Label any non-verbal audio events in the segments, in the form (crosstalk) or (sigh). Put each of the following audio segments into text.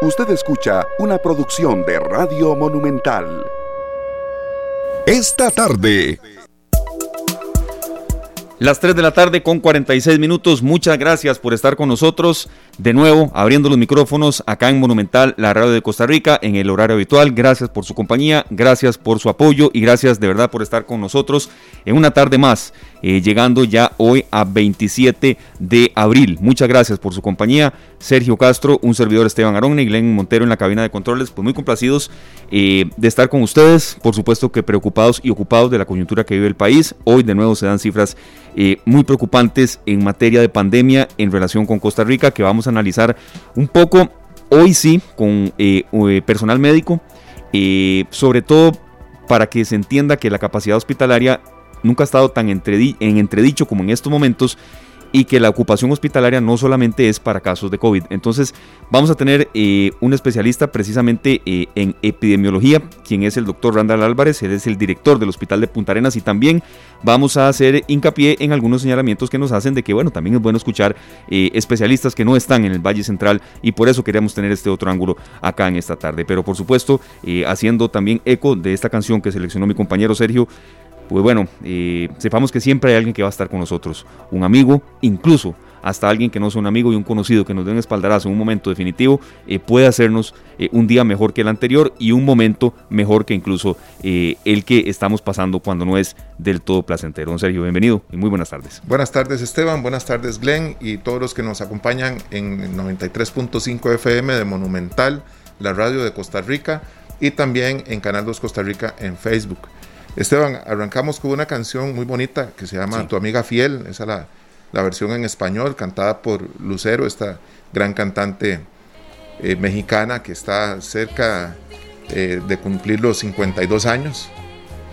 Usted escucha una producción de Radio Monumental. Esta tarde. Las 3 de la tarde con 46 minutos. Muchas gracias por estar con nosotros. De nuevo, abriendo los micrófonos acá en Monumental, la radio de Costa Rica, en el horario habitual. Gracias por su compañía, gracias por su apoyo y gracias de verdad por estar con nosotros en una tarde más, eh, llegando ya hoy a 27 de abril. Muchas gracias por su compañía. Sergio Castro, un servidor Esteban Arón y Glenn Montero en la cabina de controles, pues muy complacidos eh, de estar con ustedes. Por supuesto que preocupados y ocupados de la coyuntura que vive el país. Hoy de nuevo se dan cifras eh, muy preocupantes en materia de pandemia en relación con Costa Rica que vamos a analizar un poco hoy sí con personal médico, sobre todo para que se entienda que la capacidad hospitalaria nunca ha estado tan en entredicho como en estos momentos y que la ocupación hospitalaria no solamente es para casos de COVID. Entonces vamos a tener eh, un especialista precisamente eh, en epidemiología, quien es el doctor Randall Álvarez, él es el director del Hospital de Punta Arenas y también vamos a hacer hincapié en algunos señalamientos que nos hacen de que, bueno, también es bueno escuchar eh, especialistas que no están en el Valle Central y por eso queríamos tener este otro ángulo acá en esta tarde. Pero por supuesto, haciendo también eco de esta canción que seleccionó mi compañero Sergio, pues bueno, eh, sepamos que siempre hay alguien que va a estar con nosotros, un amigo, incluso hasta alguien que no sea un amigo y un conocido que nos dé un espaldarazo en un momento definitivo, eh, puede hacernos eh, un día mejor que el anterior y un momento mejor que incluso el que estamos pasando cuando no es del todo placentero. Don Sergio, bienvenido y muy buenas tardes. Buenas tardes Esteban, buenas tardes Glenn y todos los que nos acompañan en 93.5 FM de Monumental, la radio de Costa Rica y también en Canal 2 Costa Rica en Facebook. Esteban, arrancamos con una canción muy bonita que se llama Tu amiga fiel, esa es la, la, versión en español, cantada por Lucero, esta gran cantante eh, mexicana que está cerca eh, de cumplir los 52 años.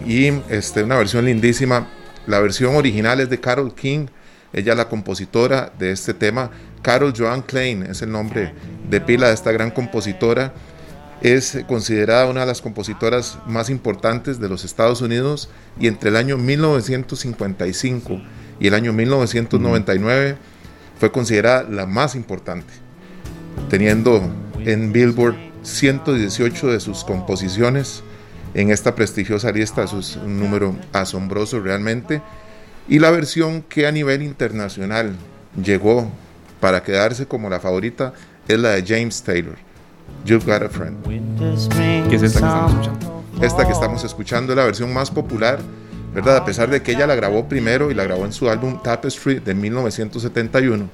Y este, una versión lindísima. La versión original es de Carol King, ella es la compositora de este tema. Carol Joan Klein es el nombre de pila de esta gran compositora es considerada una de las compositoras más importantes de los Estados Unidos y entre el año 1955 y el año 1999 fue considerada la más importante, teniendo en Billboard 118 de sus composiciones en esta prestigiosa lista, eso es un número asombroso realmente, y la versión que a nivel internacional llegó para quedarse como la favorita es la de James Taylor. You've Got a Friend. ¿Qué es esta que estamos escuchando? Esta que estamos escuchando es la versión más popular, ¿verdad? A pesar de que ella la grabó primero y la grabó en su álbum Tapestry de 1971,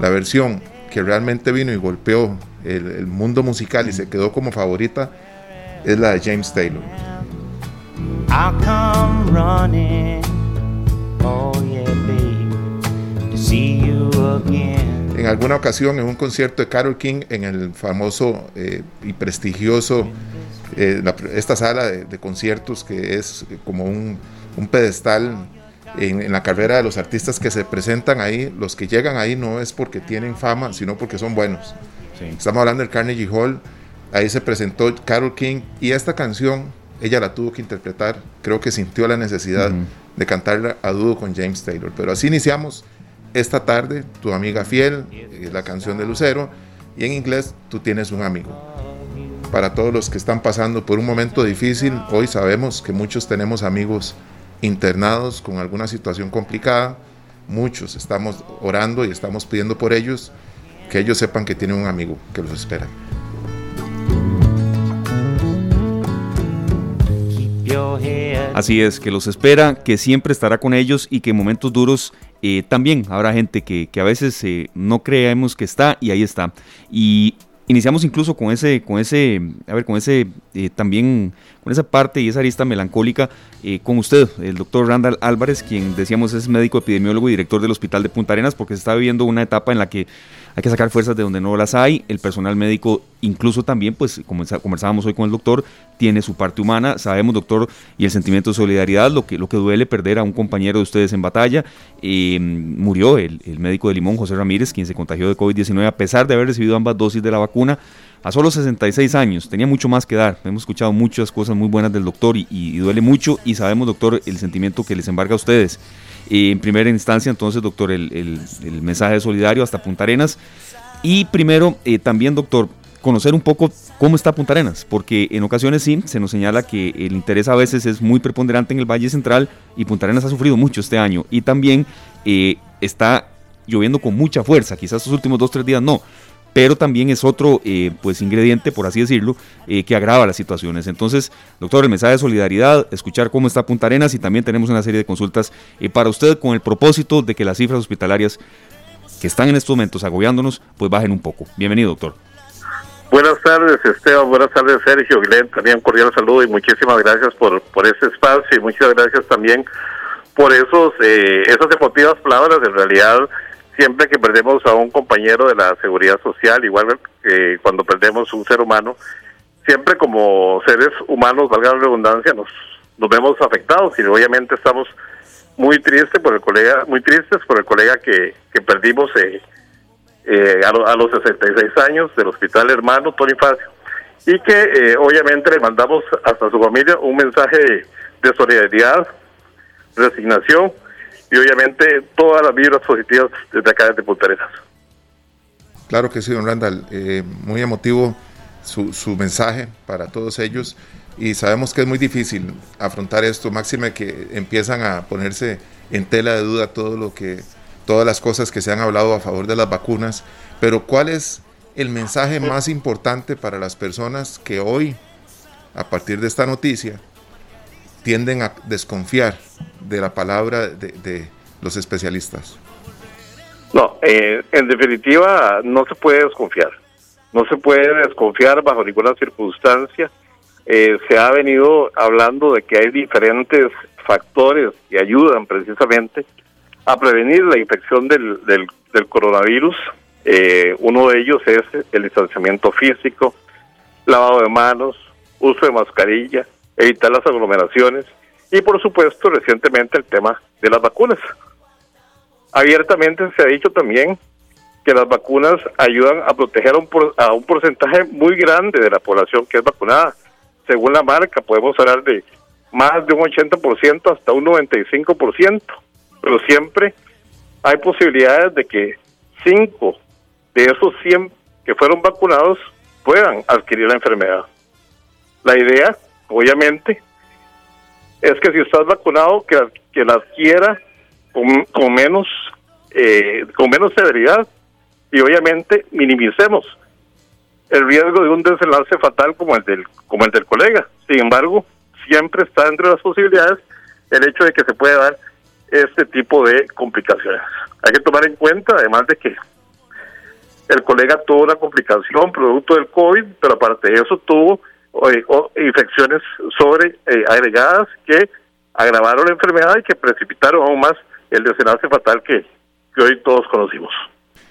la versión que realmente vino y golpeó el, mundo musical y se quedó como favorita es la de James Taylor. I'll come running, oh yeah, babe, to see you again en alguna ocasión en un concierto de Carol King en el famoso eh, y prestigioso, eh, esta sala de, conciertos que es como un, pedestal en, la carrera de los artistas que se presentan ahí, los que llegan ahí no es porque tienen fama, sino porque son buenos. Estamos hablando del Carnegie Hall, ahí se presentó Carol King y esta canción ella la tuvo que interpretar, creo que sintió la necesidad de cantarla a dúo con James Taylor, pero así iniciamos esta tarde, tu amiga fiel, es la canción de Lucero, y en inglés, tú tienes un amigo. Para todos los que están pasando por un momento difícil, hoy sabemos que muchos tenemos amigos internados con alguna situación complicada, muchos estamos orando y estamos pidiendo por ellos, que ellos sepan que tienen un amigo que los espera. Así es, que los espera, que siempre estará con ellos y que en momentos duros eh, también habrá gente que, a veces eh, no creemos que está y ahí está. Y iniciamos incluso con ese, con ese, a ver, con ese eh, también, con esa parte y esa arista melancólica con usted, el doctor Randall Álvarez, quien decíamos es médico epidemiólogo y director del Hospital de Punta Arenas, porque se está viviendo una etapa en la que hay que sacar fuerzas de donde no las hay. El personal médico, incluso también, pues como conversábamos hoy con el doctor, tiene su parte humana. Sabemos, doctor, y el sentimiento de solidaridad, lo que, lo que duele perder a un compañero de ustedes en batalla. Eh, murió el, médico de Limón, José Ramírez, quien se contagió de COVID-19 a pesar de haber recibido ambas dosis de la vacuna. A solo 66 años, tenía mucho más que dar. Hemos escuchado muchas cosas muy buenas del doctor y, duele mucho. Y sabemos, doctor, el sentimiento que les embarga a ustedes. En primera instancia, entonces, doctor, el, mensaje solidario hasta Punta Arenas. Y primero, eh, también, doctor, conocer un poco cómo está Punta Arenas, porque en ocasiones sí se nos señala que el interés a veces es muy preponderante en el Valle Central y Punta Arenas ha sufrido mucho este año. Y también eh, está lloviendo con mucha fuerza, quizás estos últimos dos tres días no, pero también es otro eh, pues ingrediente, por así decirlo, eh, que agrava las situaciones. Entonces, doctor, el mensaje de solidaridad, escuchar cómo está Punta Arenas y también tenemos una serie de consultas para usted con el propósito de que las cifras hospitalarias que están en estos momentos agobiándonos, pues bajen un poco. Bienvenido, doctor. Buenas tardes, Esteban. Buenas tardes, Sergio. Glenn, también cordial saludo y muchísimas gracias por, por ese espacio y muchas gracias también por esos eh, esas emotivas palabras. En realidad, siempre que perdemos a un compañero de la seguridad social, igual que cuando perdemos un ser humano, siempre como seres humanos, valga la redundancia, nos, nos vemos afectados y obviamente estamos muy tristes por el colega, muy tristes por el colega que, que perdimos eh, eh, a, los 66 años del Hospital Hermano Tony Facio. Y que eh, obviamente le mandamos hasta su familia un mensaje de solidaridad, resignación y obviamente todas las vibras positivas desde acá desde Punta. Claro que sí, don Randall, eh, muy emotivo su, su mensaje para todos ellos. Y sabemos que es muy difícil afrontar esto, máxime que empiezan a ponerse en tela de duda todo lo que todas las cosas que se han hablado a favor de las vacunas, pero ¿cuál es el mensaje más importante para las personas que hoy, a partir de esta noticia, tienden a desconfiar de la palabra de, los especialistas? No, eh, en definitiva no se puede desconfiar. No se puede desconfiar bajo ninguna circunstancia. Eh, se ha venido hablando de que hay diferentes factores que ayudan precisamente a prevenir la infección del, del, coronavirus. Eh, uno de ellos es el distanciamiento físico, lavado de manos, uso de mascarilla, evitar las aglomeraciones y por supuesto recientemente el tema de las vacunas. Abiertamente se ha dicho también que las vacunas ayudan a proteger a un, a un porcentaje muy grande de la población que es vacunada. Según la marca podemos hablar de más de un 80% hasta un 95% pero siempre hay posibilidades de que cinco de esos 100 que fueron vacunados puedan adquirir la enfermedad. La idea, obviamente, es que si estás vacunado, que, que la adquiera con, menos eh, con menos severidad y obviamente minimicemos el riesgo de un desenlace fatal como el del como el del colega. Sin embargo, siempre está entre las posibilidades el hecho de que se puede dar este tipo de complicaciones. Hay que tomar en cuenta, además de que el colega tuvo una complicación producto del COVID, pero aparte de eso tuvo eh, infecciones sobre eh, agregadas que agravaron la enfermedad y que precipitaron aún más el desenlace fatal que, que hoy todos conocimos.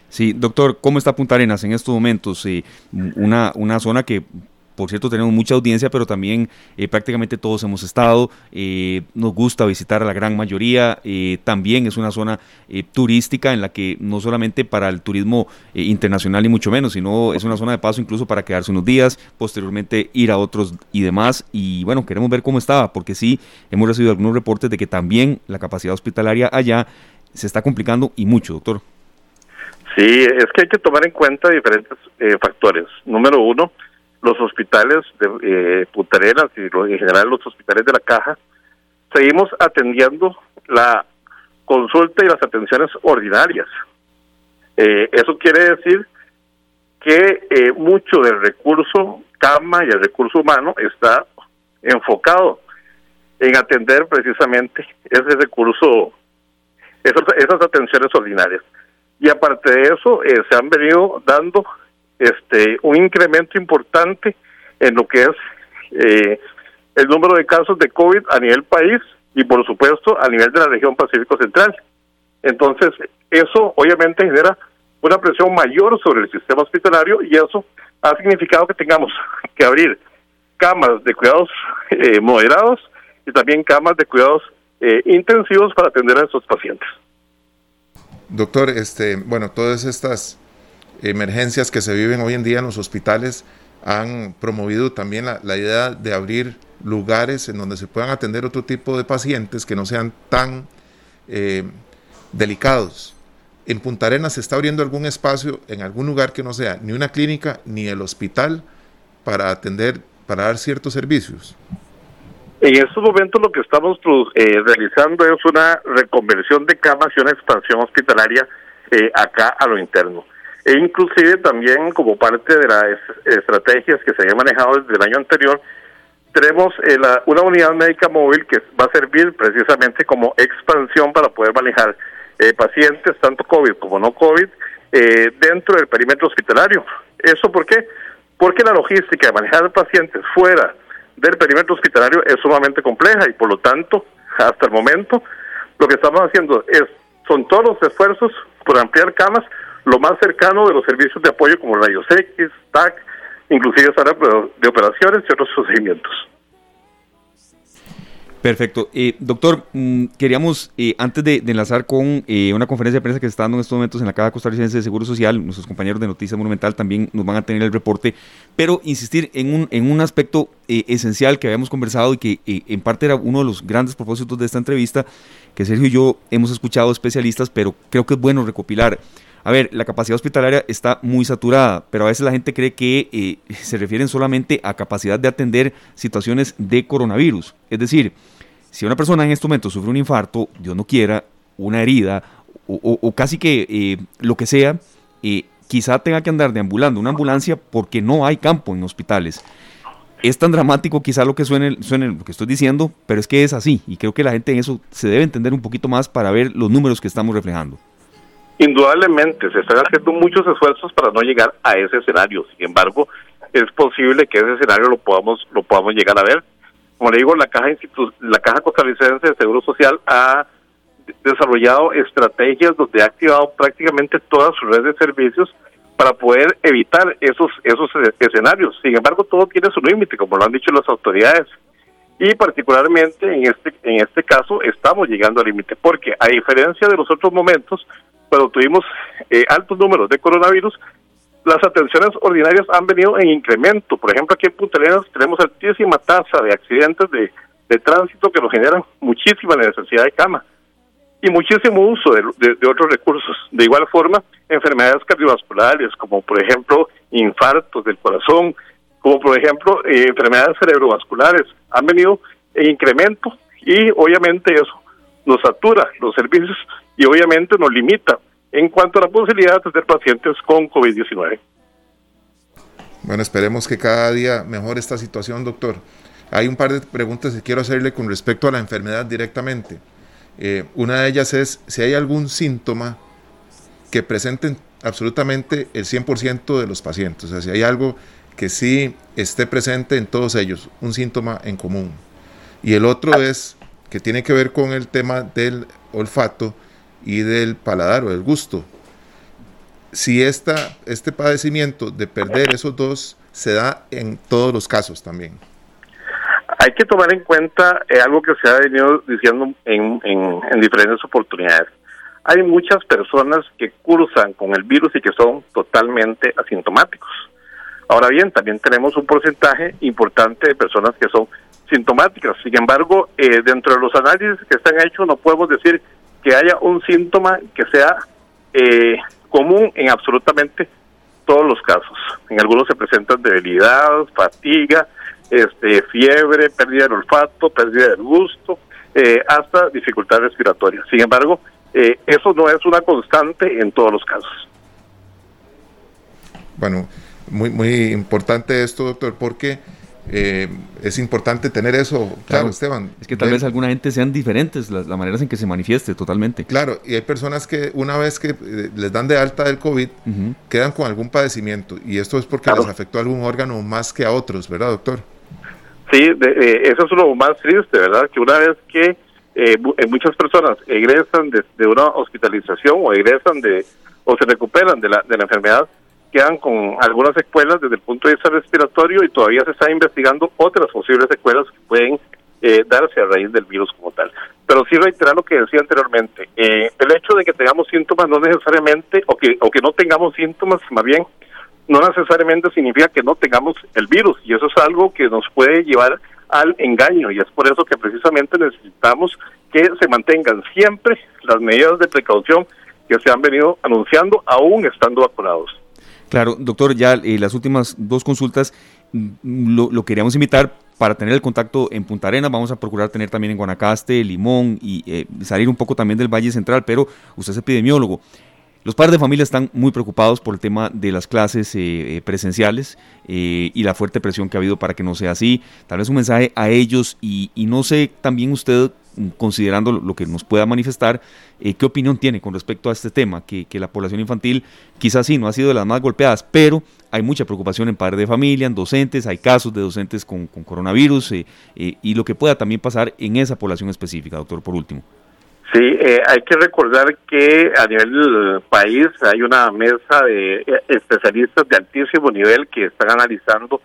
Sí, doctor, ¿cómo está Punta Arenas en estos momentos? Eh, una, una zona que por cierto, tenemos mucha audiencia, pero también eh, prácticamente todos hemos estado. Eh, nos gusta visitar a la gran mayoría. Eh, también es una zona turística en la que no solamente para el turismo internacional y mucho menos, sino es una zona de paso incluso para quedarse unos días, posteriormente ir a otros y demás. Y bueno, queremos ver cómo estaba, porque sí hemos recibido algunos reportes de que también la capacidad hospitalaria allá se está complicando y mucho, doctor. Sí, es que hay que tomar en cuenta diferentes factores. Número uno, los hospitales de eh, y en general los hospitales de la caja, seguimos atendiendo la consulta y las atenciones ordinarias. Eh, eso quiere decir que eh, mucho del recurso cama y el recurso humano está enfocado en atender precisamente ese recurso, esas, atenciones ordinarias. Y aparte de eso, eh, se han venido dando este un incremento importante en lo que es eh, el número de casos de COVID a nivel país y por supuesto a nivel de la región Pacífico Central. Entonces, eso obviamente genera una presión mayor sobre el sistema hospitalario y eso ha significado que tengamos que abrir camas de cuidados eh, moderados y también camas de cuidados eh, intensivos para atender a esos pacientes. Doctor, este, bueno, todas estas emergencias que se viven hoy en día en los hospitales han promovido también la, idea de abrir lugares en donde se puedan atender otro tipo de pacientes que no sean tan eh, delicados. en Punta Arenas se está abriendo algún espacio en algún lugar que no sea ni una clínica ni el hospital para atender, para dar ciertos servicios. En estos momentos lo que estamos eh, realizando es una reconversión de camas y una expansión hospitalaria eh, acá a lo interno. E inclusive también como parte de las estrategias que se habían manejado desde el año anterior, tenemos eh, una unidad médica móvil que va a servir precisamente como expansión para poder manejar eh, pacientes, tanto COVID como no COVID, eh, dentro del perímetro hospitalario. ¿Eso por qué? Porque la logística de manejar pacientes fuera del perímetro hospitalario es sumamente compleja y por lo tanto, hasta el momento, lo que estamos haciendo es, son todos los esfuerzos por ampliar camas lo más cercano de los servicios de apoyo como rayos X, TAC, inclusive sala de operaciones y otros procedimientos. Perfecto. Eh, doctor, mm, queríamos, eh, antes de, enlazar con eh, una conferencia de prensa que se está dando en estos momentos en la Caja Costarricense de Seguro Social, nuestros compañeros de Noticias Monumental también nos van a tener el reporte, pero insistir en un, en un aspecto esencial que habíamos conversado y que en parte era uno de los grandes propósitos de esta entrevista, que Sergio y yo hemos escuchado especialistas, pero creo que es bueno recopilar. A ver, la capacidad hospitalaria está muy saturada, pero a veces la gente cree que se refieren solamente a capacidad de atender situaciones de coronavirus. Es decir, si una persona en este momento sufre un infarto, Dios no quiera, una herida o, casi que eh, lo que sea, eh, quizá tenga que andar deambulando una ambulancia porque no hay campo en hospitales. Es tan dramático quizá lo que suene, suene lo que estoy diciendo, pero es que es así y creo que la gente en eso se debe entender un poquito más para ver los números que estamos reflejando. Indudablemente, se están haciendo muchos esfuerzos para no llegar a ese escenario. Sin embargo, es posible que ese escenario lo podamos lo podamos llegar a ver como le digo, la Caja, la Caja Costarricense de Seguro Social ha desarrollado estrategias donde ha activado prácticamente todas sus redes de servicios para poder evitar esos esos escenarios. Sin embargo, todo tiene su límite, como lo han dicho las autoridades. Y particularmente en este en este caso estamos llegando al límite, porque a diferencia de los otros momentos, cuando tuvimos eh, altos números de coronavirus, las atenciones ordinarias han venido en incremento. Por ejemplo, aquí en Punta Arenas tenemos altísima tasa de accidentes de, tránsito que nos generan muchísima necesidad de cama y muchísimo uso de, otros recursos. De igual forma, enfermedades cardiovasculares, como por ejemplo infartos del corazón, como por ejemplo eh, enfermedades cerebrovasculares, han venido en incremento y obviamente eso nos satura los servicios y obviamente nos limita en cuanto a la posibilidad de tener pacientes con COVID-19. Bueno, esperemos que cada día mejore esta situación, doctor. Hay un par de preguntas que quiero hacerle con respecto a la enfermedad directamente. Eh, una de ellas es si hay algún síntoma que presenten absolutamente el 100% de los pacientes, o sea, si hay algo que sí esté presente en todos ellos, un síntoma en común. Y el otro es que tiene que ver con el tema del olfato y del paladar o del gusto. Si esta, este padecimiento de perder esos dos se da en todos los casos también. Hay que tomar en cuenta eh, algo que se ha venido diciendo en, en, diferentes oportunidades. Hay muchas personas que cursan con el virus y que son totalmente asintomáticos. Ahora bien, también tenemos un porcentaje importante de personas que son sintomáticas. Sin embargo, eh, dentro de los análisis que están hechos, no podemos decir que haya un síntoma que sea eh, común en absolutamente todos los casos. En algunos se presentan debilidad, fatiga, este, fiebre, pérdida del olfato, pérdida del gusto, eh, hasta dificultad respiratoria. Sin embargo, eh, eso no es una constante en todos los casos. Bueno, muy, muy importante esto, doctor, porque eh, es importante tener eso, claro, Esteban. Es que tal vez alguna gente sean diferentes las, maneras en que se manifieste totalmente. Claro, y hay personas que una vez que eh, les dan de alta del COVID, quedan con algún padecimiento, y esto es porque les afectó a algún órgano más que a otros, ¿verdad, doctor? Sí, eh, eso es lo más triste, ¿verdad? Que una vez que muchas personas egresan de, de, una hospitalización o egresan de o se recuperan de la, de la enfermedad, quedan con algunas secuelas desde el punto de vista respiratorio y todavía se está investigando otras posibles secuelas que pueden eh, darse a raíz del virus como tal. Pero sí reiterar lo que decía anteriormente, eh, el hecho de que tengamos síntomas no necesariamente, o que, o que no tengamos síntomas, más bien, no necesariamente significa que no tengamos el virus, y eso es algo que nos puede llevar al engaño, y es por eso que precisamente necesitamos que se mantengan siempre las medidas de precaución que se han venido anunciando aún estando vacunados. Claro, doctor, ya eh, las últimas dos consultas mm, lo, queríamos invitar para tener el contacto en Punta Arenas, vamos a procurar tener también en Guanacaste, Limón y eh, salir un poco también del Valle Central, pero usted es epidemiólogo. Los padres de familia están muy preocupados por el tema de las clases eh, eh, presenciales y la fuerte presión que ha habido para que no sea así. Tal vez un mensaje a ellos y, no sé también usted, considerando lo que nos pueda manifestar, qué opinión tiene con respecto a este tema, que, la población infantil quizás sí no ha sido de las más golpeadas, pero hay mucha preocupación en padres de familia, en docentes, hay casos de docentes con, coronavirus y lo que pueda también pasar en esa población específica, doctor, por último. Sí, eh, hay que recordar que a nivel país hay una mesa de eh, especialistas de altísimo nivel que están analizando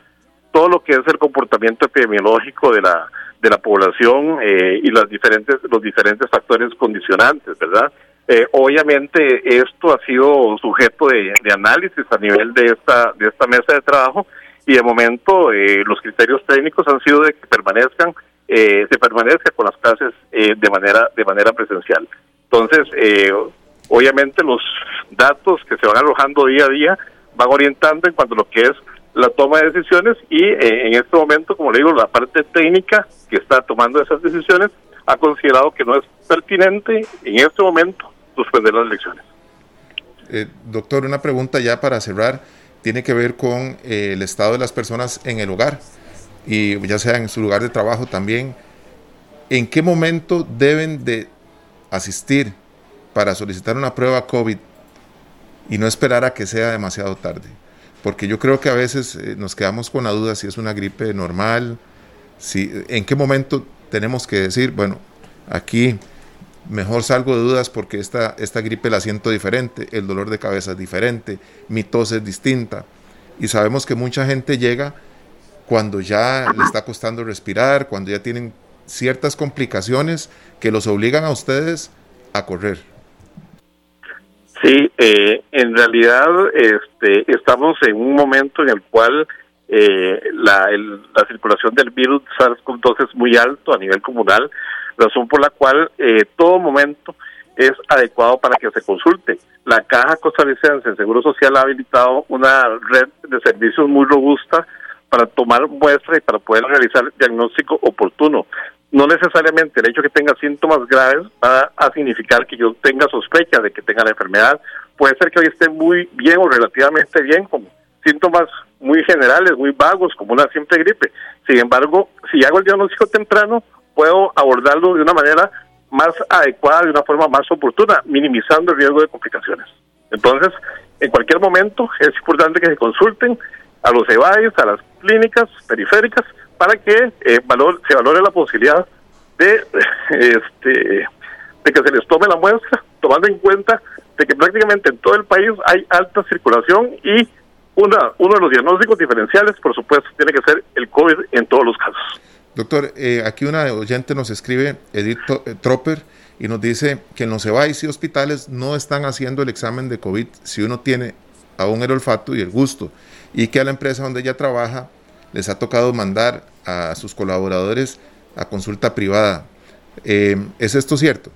todo lo que es el comportamiento epidemiológico de la de la población eh, y las diferentes los diferentes factores condicionantes, ¿verdad? obviamente esto ha sido sujeto de, análisis a nivel de esta de esta mesa de trabajo y de momento los criterios técnicos han sido de que permanezcan eh, se permanezca con las clases eh, de manera de manera presencial. Entonces, eh, obviamente los datos que se van arrojando día a día van orientando en cuanto a lo que es la toma de decisiones y en este momento, como le digo, la parte técnica que está tomando esas decisiones ha considerado que no es pertinente en este momento suspender las elecciones. doctor, una pregunta ya para cerrar tiene que ver con el estado de las personas en el hogar y ya sea en su lugar de trabajo también, ¿en qué momento deben de asistir para solicitar una prueba COVID y no esperar a que sea demasiado tarde? Porque yo creo que a veces eh, nos quedamos con la duda si es una gripe normal, si, en qué momento tenemos que decir, bueno, aquí mejor salgo de dudas porque esta, esta gripe la siento diferente, el dolor de cabeza es diferente, mi tos es distinta. Y sabemos que mucha gente llega cuando ya le está costando respirar, cuando ya tienen ciertas complicaciones que los obligan a ustedes a correr. Sí, eh, en realidad este, estamos en un momento en el cual eh, la, la, circulación del virus SARS-CoV-2 es muy alto a nivel comunal, razón por la cual eh, todo momento es adecuado para que se consulte. La Caja Costarricense de Seguro Social ha habilitado una red de servicios muy robusta para tomar muestra y para poder realizar diagnóstico oportuno. No necesariamente el hecho de que tenga síntomas graves va a significar que yo tenga sospecha de que tenga la enfermedad. Puede ser que hoy esté muy bien o relativamente bien, con síntomas muy generales, muy vagos, como una simple gripe. Sin embargo, si hago el diagnóstico temprano, puedo abordarlo de una manera más adecuada, de una forma más oportuna, minimizando el riesgo de complicaciones. Entonces, en cualquier momento es importante que se consulten a los EVAIS, a las clínicas periféricas, para que eh, valor, se valore la posibilidad de, (laughs) este, de que se les tome la muestra, tomando en cuenta de que prácticamente en todo el país hay alta circulación y una, uno de los diagnósticos diferenciales, por supuesto, tiene que ser el COVID en todos los casos. Doctor, eh, aquí una oyente nos escribe, Edith eh, Tropper, y nos dice que en los EVAIS y hospitales no están haciendo el examen de COVID si uno tiene aún el olfato y el gusto y que a la empresa donde ella trabaja les ha tocado mandar a sus colaboradores a consulta privada. Eh, ¿Es esto cierto?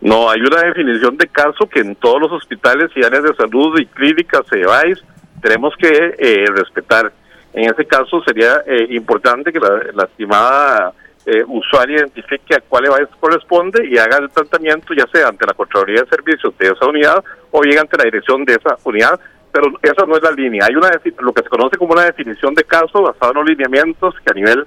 No, hay una definición de caso que en todos los hospitales y áreas de salud y clínicas se vais, tenemos que eh, respetar. En ese caso sería eh, importante que la, estimada usuaria identifique a cuál EVAIS corresponde y haga el tratamiento ya sea ante la Contraloría de Servicios de esa unidad o bien ante la dirección de esa unidad pero esa no es la línea. Hay una lo que se conoce como una definición de caso basada en los lineamientos que a nivel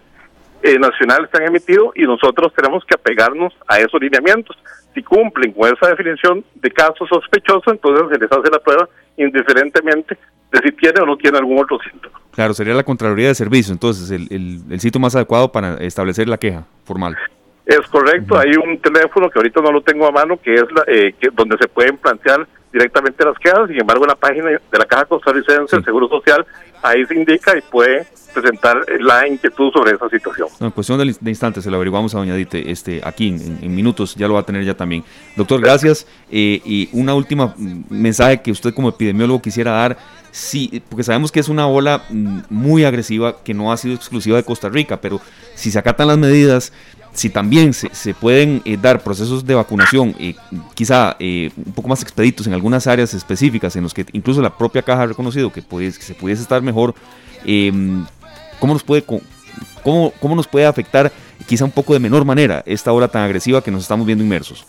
eh, nacional se han emitido y nosotros tenemos que apegarnos a esos lineamientos. Si cumplen con esa definición de caso sospechoso, entonces se les hace la prueba indiferentemente de si tiene o no tiene algún otro síntoma. Claro, sería la Contraloría de Servicio, entonces el, el, sitio más adecuado para establecer la queja formal. Es correcto, hay un teléfono que ahorita no lo tengo a mano, que es la, eh, que, donde se pueden plantear directamente las quejas, sin embargo en la página de la Caja Costarricense del Seguro Social, ahí se indica y puede presentar la inquietud sobre esa situación. en cuestión de, instantes se lo averiguamos a doña Dite, este, aquí en, minutos ya lo va a tener ya también. Doctor, gracias. Eh, y una última mm, mensaje que usted como epidemiólogo quisiera dar, sí, porque sabemos que es una ola mm, muy agresiva que no ha sido exclusiva de Costa Rica, pero si se acatan las medidas, si también se, pueden eh, dar procesos de vacunación, eh, quizá un poco más expeditos en algunas áreas específicas, en los que incluso la propia caja ha reconocido que, que se pudiese estar mejor, em, ¿cómo, nos puede, cómo, ¿cómo nos puede afectar quizá un poco de menor manera esta hora tan agresiva que nos estamos viendo inmersos?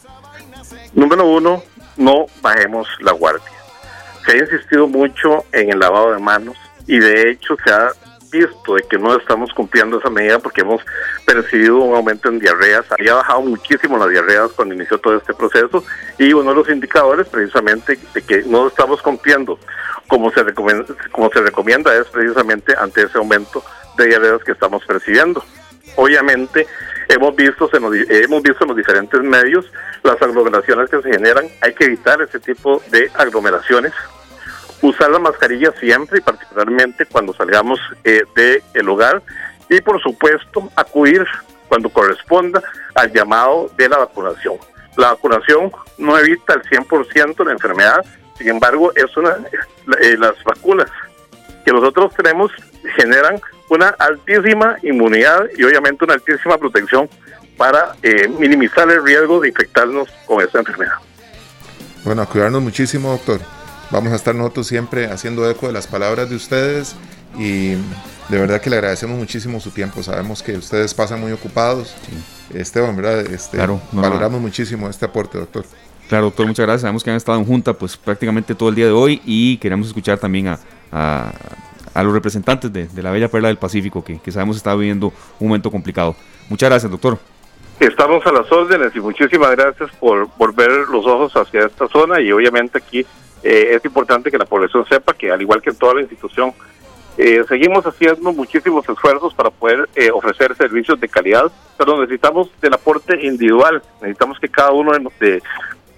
Número uno, no bajemos la guardia. Se ha insistido mucho en el lavado de manos y de hecho se ha visto de que no estamos cumpliendo esa medida porque hemos percibido un aumento en diarreas. Había bajado muchísimo las diarreas cuando inició todo este proceso y uno de los indicadores precisamente de que no estamos cumpliendo como se recomienda, como se recomienda es precisamente ante ese aumento de diarreas que estamos percibiendo. Obviamente hemos visto, hemos visto en los diferentes medios las aglomeraciones que se generan. Hay que evitar ese tipo de aglomeraciones usar la mascarilla siempre y particularmente cuando salgamos eh, del hogar y por supuesto acudir cuando corresponda al llamado de la vacunación. La vacunación no evita el 100% la enfermedad, sin embargo es una eh, las vacunas que nosotros tenemos generan una altísima inmunidad y obviamente una altísima protección para eh, minimizar el riesgo de infectarnos con esta enfermedad. Bueno, cuidarnos muchísimo, doctor. Vamos a estar nosotros siempre haciendo eco de las palabras de ustedes y de verdad que le agradecemos muchísimo su tiempo. Sabemos que ustedes pasan muy ocupados. Esteban, ¿verdad? Este, claro, valoramos muchísimo este aporte, doctor. Claro, doctor, muchas gracias. Sabemos que han estado en junta pues prácticamente todo el día de hoy y queremos escuchar también a, a, los representantes de, la Bella Perla del Pacífico que, que sabemos está viviendo un momento complicado. Muchas gracias, doctor. Estamos a las órdenes y muchísimas gracias por volver los ojos hacia esta zona y obviamente aquí eh, es importante que la población sepa que, al igual que en toda la institución, eh, seguimos haciendo muchísimos esfuerzos para poder eh, ofrecer servicios de calidad, pero necesitamos del aporte individual, necesitamos que cada uno de,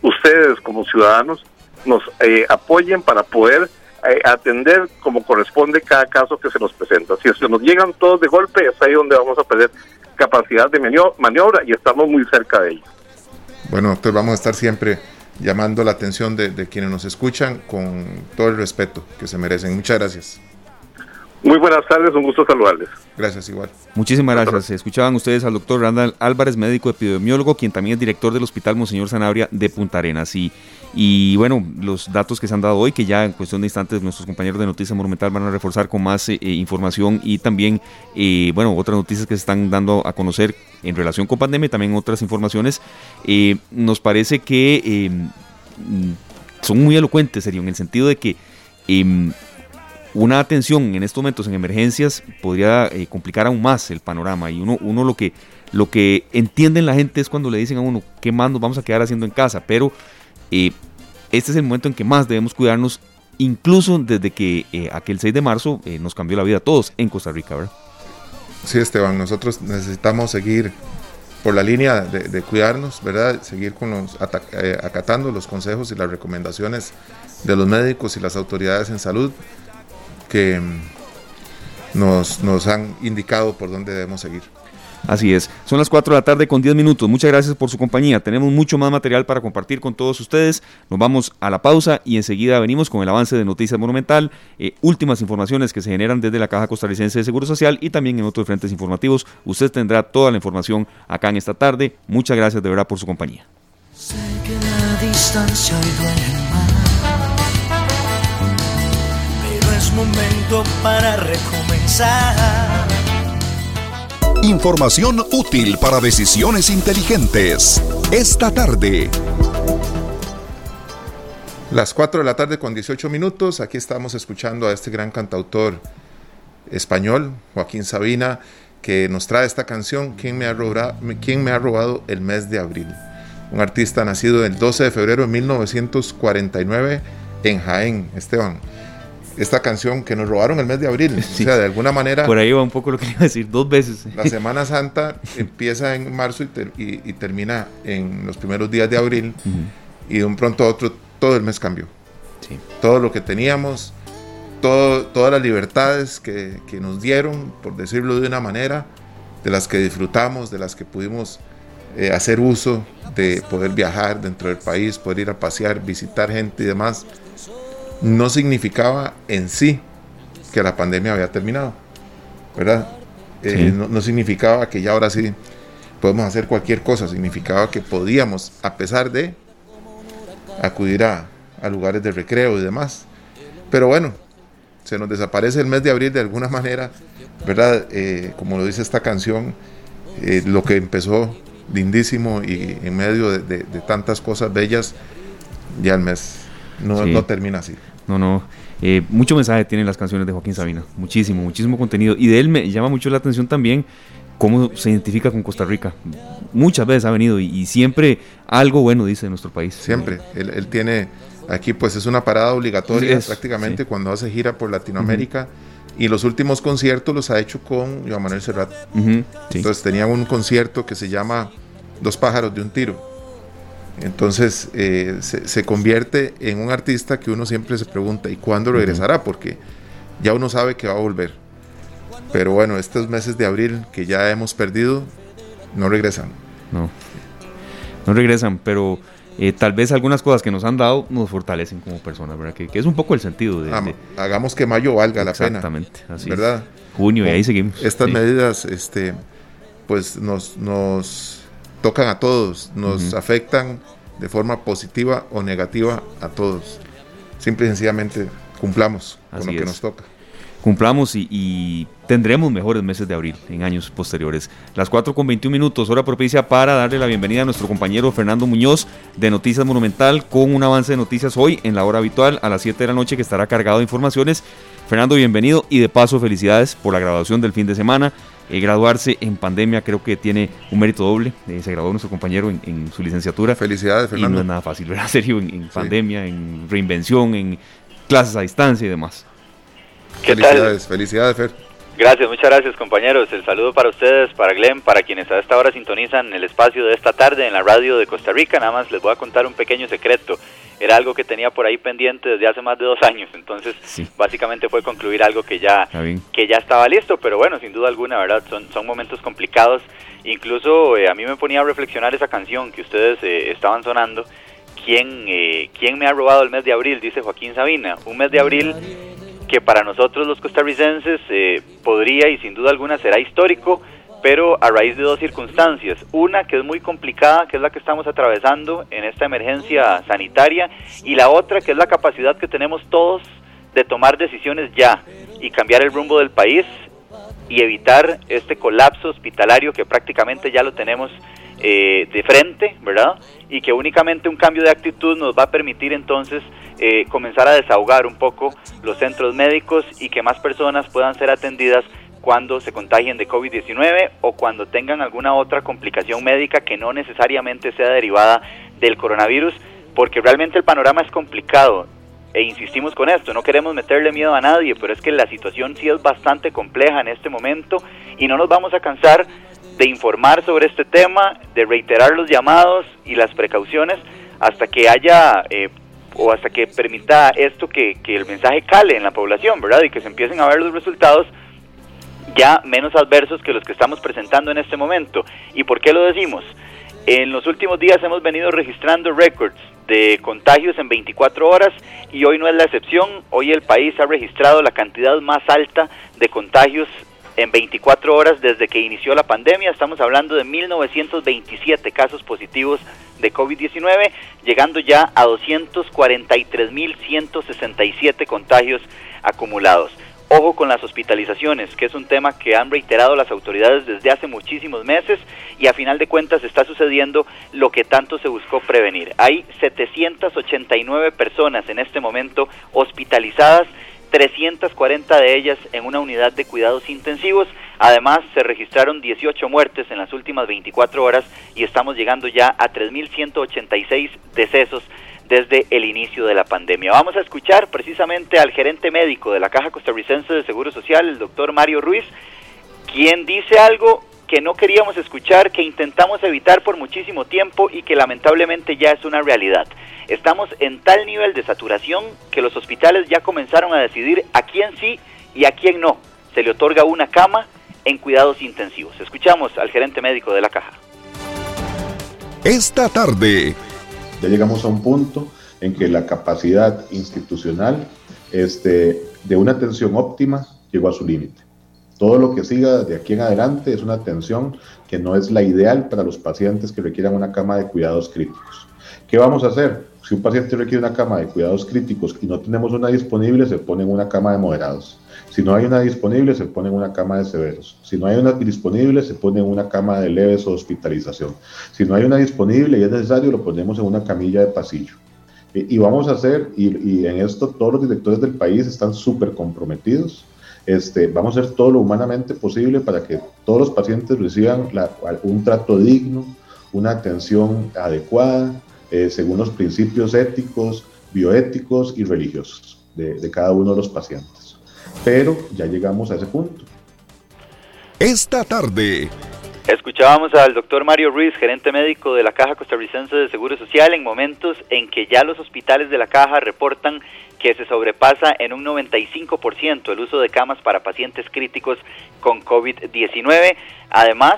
ustedes como ciudadanos nos apoyen para poder atender como corresponde cada caso que se nos presenta. Si se nos llegan todos de golpe, es ahí donde vamos a perder capacidad de maniobra y estamos muy cerca de ello. Bueno, doctor, vamos a estar siempre llamando la atención de, quienes nos escuchan con todo el respeto que se merecen. Muchas gracias. Muy buenas tardes, un gusto saludarles. Gracias, igual. Muchísimas gracias. Escuchaban ustedes al doctor Randall Álvarez, médico epidemiólogo, quien también es director del Hospital Monseñor Sanabria de Punta Arenas. Y, y bueno, los datos que se han dado hoy, que ya en cuestión de instantes nuestros compañeros de Noticias Monumental van a reforzar con más eh, información y también, eh, bueno, otras noticias que se están dando a conocer en relación con pandemia también otras informaciones, eh, nos parece que son muy elocuentes, serio, en el sentido de que em, una atención en estos momentos en emergencias podría eh, complicar aún más el panorama. Y uno, uno lo que lo que entienden la gente es cuando le dicen a uno qué más vamos a quedar haciendo en casa, pero eh, este es el momento en que más debemos cuidarnos, incluso desde que eh, aquel 6 de marzo nos cambió la vida a todos en Costa Rica, ¿verdad? Sí, Esteban, nosotros necesitamos seguir por la línea de, cuidarnos, ¿verdad? Seguir con los, acatando los consejos y las recomendaciones de los médicos y las autoridades en salud que nos, nos han indicado por dónde debemos seguir. Así es. Son las 4 de la tarde con 10 minutos. Muchas gracias por su compañía. Tenemos mucho más material para compartir con todos ustedes. Nos vamos a la pausa y enseguida venimos con el avance de Noticias Monumental, eh, últimas informaciones que se generan desde la Caja Costarricense de Seguro Social y también en otros frentes informativos. Usted tendrá toda la información acá en esta tarde. Muchas gracias de verdad por su compañía. momento para recomenzar. Información útil para decisiones inteligentes. Esta tarde. Las 4 de la tarde con 18 minutos. Aquí estamos escuchando a este gran cantautor español, Joaquín Sabina, que nos trae esta canción, ¿Quién me ha robado, ¿quién me ha robado el mes de abril? Un artista nacido el 12 de febrero de 1949 en Jaén, Esteban esta canción que nos robaron el mes de abril. (laughs) O sea, de alguna manera. Por ahí va un poco lo que iba a decir, dos veces. La Semana Santa (laughs) empieza en marzo y, termina en los primeros días de abril. Y de un pronto a otro, todo el mes cambió. Todo lo que teníamos, todo, todas las libertades que, nos dieron, por decirlo de una manera, de las que disfrutamos, de las que pudimos eh, hacer uso de poder viajar dentro del país, poder ir a pasear, visitar gente y demás no significaba en sí que la pandemia había terminado, ¿verdad? Eh, no, significaba que ya ahora sí podemos hacer cualquier cosa, significaba que podíamos, a pesar de acudir a, lugares de recreo y demás. Pero bueno, se nos desaparece el mes de abril de alguna manera, ¿verdad? Eh, como lo dice esta canción, eh, lo que empezó lindísimo y en medio de, tantas cosas bellas, ya el mes no, no termina así. No, no. Eh, mucho mensaje tienen las canciones de Joaquín Sabina, muchísimo, muchísimo contenido. Y de él me llama mucho la atención también cómo se identifica con Costa Rica. Muchas veces ha venido y, siempre algo bueno dice de nuestro país. Siempre. Él, tiene, aquí pues es una parada obligatoria prácticamente cuando hace gira por Latinoamérica. Y los últimos conciertos los ha hecho con Joan Manuel Serrat. Entonces tenía un concierto que se llama Dos pájaros de un tiro entonces eh, se, convierte en un artista que uno siempre se pregunta, ¿y cuándo regresará? Porque ya uno sabe que va a volver. Pero bueno, estos meses de abril que ya hemos perdido, no regresan. No, no regresan, pero eh, tal vez algunas cosas que nos han dado nos fortalecen como personas, ¿verdad? Que, es un poco el sentido de, Hagamos que mayo valga la pena. Exactamente, así ¿verdad? Junio, y ahí seguimos. Estas medidas, este, pues nos, nos tocan a todos, nos afectan de forma positiva o negativa a todos. Simple y sencillamente cumplamos con lo que nos toca. Cumplamos y, tendremos mejores meses de abril en años posteriores. Las 4 con 21 minutos, hora propicia para darle la bienvenida a nuestro compañero Fernando Muñoz de Noticias Monumental con un avance de noticias hoy en la hora habitual a las 7 de la noche que estará cargado de informaciones. Fernando, bienvenido y de paso felicidades por la graduación del fin de semana. Eh, graduarse en pandemia creo que tiene un mérito doble. Eh, se graduó nuestro compañero en, su licenciatura. Felicidades, Fernando. Y no es nada fácil, ¿verdad? (laughs) Serio, en, pandemia, en reinvención, en clases a distancia y demás. felicidades, felicidades, Fer. Gracias, muchas gracias compañeros. El saludo para ustedes, para Glenn, para quienes a esta hora sintonizan el espacio de esta tarde en la radio de Costa Rica. Nada más les voy a contar un pequeño secreto era algo que tenía por ahí pendiente desde hace más de dos años, entonces básicamente fue concluir algo que ya, que ya estaba listo, pero bueno, sin duda alguna, ¿verdad? Son, son momentos complicados, incluso eh, a mí me ponía a reflexionar esa canción que ustedes eh, estaban sonando, ¿Quién, eh, ¿quién me ha robado el mes de abril? Dice Joaquín Sabina, un mes de abril que para nosotros los costarricenses podría y sin duda alguna será histórico, pero a raíz de dos circunstancias. Una que es muy complicada, que es la que estamos atravesando en esta emergencia sanitaria, y la otra que es la capacidad que tenemos todos de tomar decisiones ya y cambiar el rumbo del país y evitar este colapso hospitalario que prácticamente ya lo tenemos eh, de frente, ¿verdad? Y que únicamente un cambio de actitud nos va a permitir entonces eh, comenzar a desahogar un poco los centros médicos y que más personas puedan ser atendidas cuando se contagien de COVID-19 o cuando tengan alguna otra complicación médica que no necesariamente sea derivada del coronavirus, porque realmente el panorama es complicado. E insistimos con esto, no queremos meterle miedo a nadie, pero es que la situación sí es bastante compleja en este momento y no nos vamos a cansar de informar sobre este tema, de reiterar los llamados y las precauciones hasta que haya eh, o hasta que permita esto que, que el mensaje cale en la población, ¿verdad? Y que se empiecen a ver los resultados ya menos adversos que los que estamos presentando en este momento. ¿Y por qué lo decimos? En los últimos días hemos venido registrando récords de contagios en 24 horas y hoy no es la excepción. Hoy el país ha registrado la cantidad más alta de contagios en 24 horas desde que inició la pandemia. Estamos hablando de 1927 casos positivos de COVID-19, llegando ya a 243.167 contagios acumulados. Ojo con las hospitalizaciones, que es un tema que han reiterado las autoridades desde hace muchísimos meses y a final de cuentas está sucediendo lo que tanto se buscó prevenir. Hay 789 personas en este momento hospitalizadas, 340 de ellas en una unidad de cuidados intensivos. Además, se registraron 18 muertes en las últimas 24 horas y estamos llegando ya a 3.186 decesos desde el inicio de la pandemia. Vamos a escuchar precisamente al gerente médico de la Caja Costarricense de Seguro Social, el doctor Mario Ruiz, quien dice algo que no queríamos escuchar, que intentamos evitar por muchísimo tiempo y que lamentablemente ya es una realidad. Estamos en tal nivel de saturación que los hospitales ya comenzaron a decidir a quién sí y a quién no se le otorga una cama en cuidados intensivos. Escuchamos al gerente médico de la caja. Esta tarde ya llegamos a un punto en que la capacidad institucional este, de una atención óptima llegó a su límite. Todo lo que siga de aquí en adelante es una atención que no es la ideal para los pacientes que requieran una cama de cuidados críticos. ¿Qué vamos a hacer? Si un paciente requiere una cama de cuidados críticos y no tenemos una disponible, se pone en una cama de moderados. Si no hay una disponible, se pone en una cama de severos. Si no hay una disponible, se pone en una cama de leves o hospitalización. Si no hay una disponible y es necesario, lo ponemos en una camilla de pasillo. Y, vamos a hacer, y, en esto todos los directores del país están súper comprometidos. Este, vamos a hacer todo lo humanamente posible para que todos los pacientes reciban un trato digno, una atención adecuada, eh, según los principios éticos, bioéticos y religiosos de cada uno de los pacientes. Pero ya llegamos a ese punto. Esta tarde Escuchábamos al doctor Mario Ruiz, gerente médico de la Caja Costarricense de Seguro Social, en momentos en que ya los hospitales de la Caja reportan que se sobrepasa en un 95% el uso de camas para pacientes críticos con COVID-19. Además,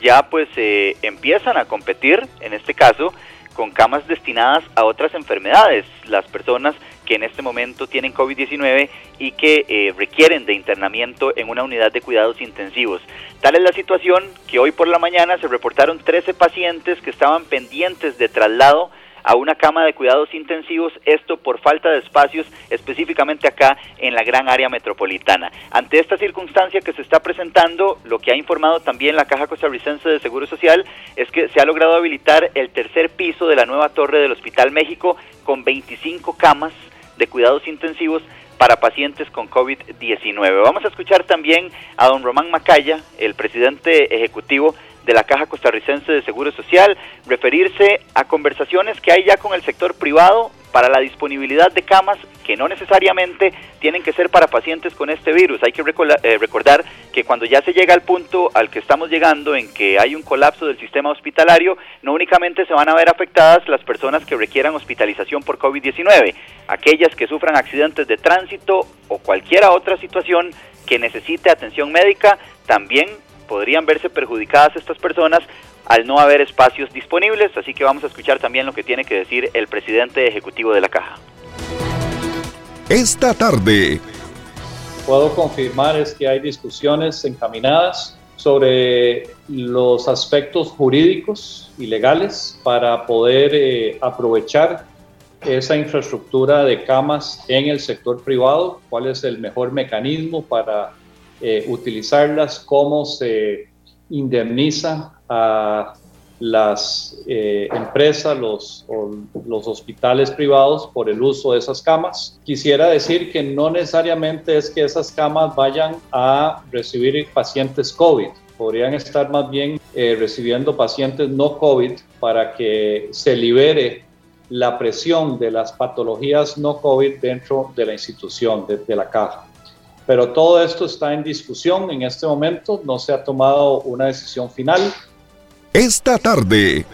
ya pues eh, empiezan a competir, en este caso, con camas destinadas a otras enfermedades. Las personas que en este momento tienen COVID-19 y que eh, requieren de internamiento en una unidad de cuidados intensivos. Tal es la situación que hoy por la mañana se reportaron 13 pacientes que estaban pendientes de traslado a una cama de cuidados intensivos, esto por falta de espacios específicamente acá en la gran área metropolitana. Ante esta circunstancia que se está presentando, lo que ha informado también la Caja Costarricense de Seguro Social es que se ha logrado habilitar el tercer piso de la nueva torre del Hospital México con 25 camas de cuidados intensivos para pacientes con COVID-19. Vamos a escuchar también a don Román Macaya, el presidente ejecutivo de la Caja Costarricense de Seguro Social, referirse a conversaciones que hay ya con el sector privado para la disponibilidad de camas que no necesariamente tienen que ser para pacientes con este virus. Hay que eh, recordar que cuando ya se llega al punto al que estamos llegando en que hay un colapso del sistema hospitalario, no únicamente se van a ver afectadas las personas que requieran hospitalización por COVID-19, aquellas que sufran accidentes de tránsito o cualquier otra situación que necesite atención médica, también podrían verse perjudicadas estas personas al no haber espacios disponibles, así que vamos a escuchar también lo que tiene que decir el presidente ejecutivo de la caja. Esta tarde. Puedo confirmar es que hay discusiones encaminadas sobre los aspectos jurídicos y legales para poder eh, aprovechar esa infraestructura de camas en el sector privado, cuál es el mejor mecanismo para eh, utilizarlas, cómo se indemniza a las eh, empresas, los, los hospitales privados por el uso de esas camas. Quisiera decir que no necesariamente es que esas camas vayan a recibir pacientes COVID, podrían estar más bien eh, recibiendo pacientes no COVID para que se libere la presión de las patologías no COVID dentro de la institución, de la caja. Pero todo esto está en discusión en este momento, no se ha tomado una decisión final. Esta tarde.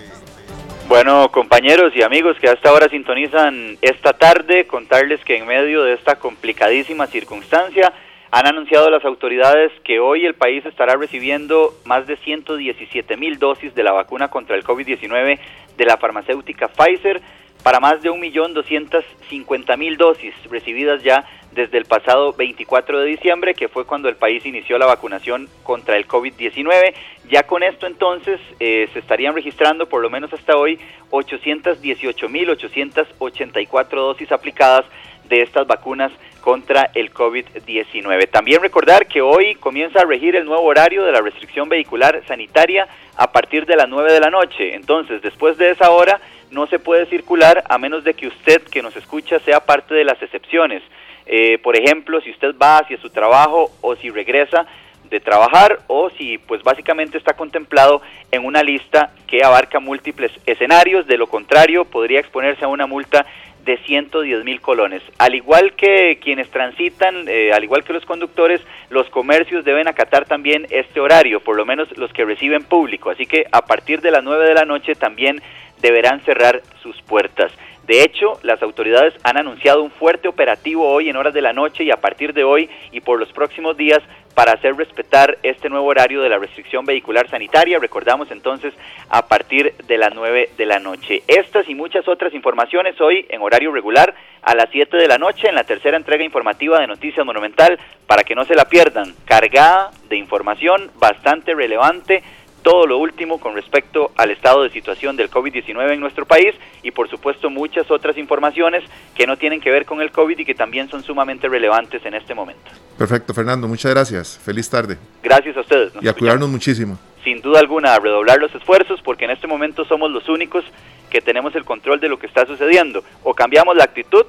Bueno, compañeros y amigos que hasta ahora sintonizan esta tarde, contarles que en medio de esta complicadísima circunstancia han anunciado las autoridades que hoy el país estará recibiendo más de 117 mil dosis de la vacuna contra el COVID-19 de la farmacéutica Pfizer para más de 1.250.000 dosis recibidas ya desde el pasado 24 de diciembre, que fue cuando el país inició la vacunación contra el COVID-19. Ya con esto entonces eh, se estarían registrando por lo menos hasta hoy 818.884 dosis aplicadas de estas vacunas contra el COVID-19. También recordar que hoy comienza a regir el nuevo horario de la restricción vehicular sanitaria a partir de las 9 de la noche. Entonces, después de esa hora, no se puede circular a menos de que usted que nos escucha sea parte de las excepciones. Eh, por ejemplo, si usted va hacia su trabajo o si regresa de trabajar o si pues básicamente está contemplado en una lista que abarca múltiples escenarios, de lo contrario podría exponerse a una multa de 110 mil colones. Al igual que quienes transitan, eh, al igual que los conductores, los comercios deben acatar también este horario, por lo menos los que reciben público. Así que a partir de las 9 de la noche también deberán cerrar sus puertas. De hecho, las autoridades han anunciado un fuerte operativo hoy en horas de la noche y a partir de hoy y por los próximos días para hacer respetar este nuevo horario de la restricción vehicular sanitaria. Recordamos entonces a partir de las 9 de la noche. Estas y muchas otras informaciones hoy en horario regular a las 7 de la noche en la tercera entrega informativa de Noticias Monumental para que no se la pierdan, cargada de información bastante relevante todo lo último con respecto al estado de situación del COVID-19 en nuestro país y por supuesto muchas otras informaciones que no tienen que ver con el COVID y que también son sumamente relevantes en este momento. Perfecto, Fernando, muchas gracias. Feliz tarde. Gracias a ustedes. y a cuidarnos muchísimo. Sin duda alguna, a redoblar los esfuerzos porque en este momento somos los únicos que tenemos el control de lo que está sucediendo. O cambiamos la actitud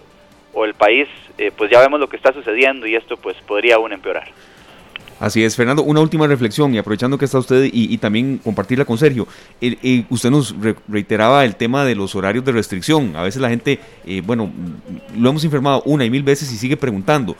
o el país, eh, pues ya vemos lo que está sucediendo y esto pues podría aún empeorar. Así es, Fernando, una última reflexión y aprovechando que está usted y, también compartirla con Sergio. usted nos reiteraba el tema de los horarios de restricción. A veces la gente, eh, bueno, lo hemos informado una y mil veces y sigue preguntando.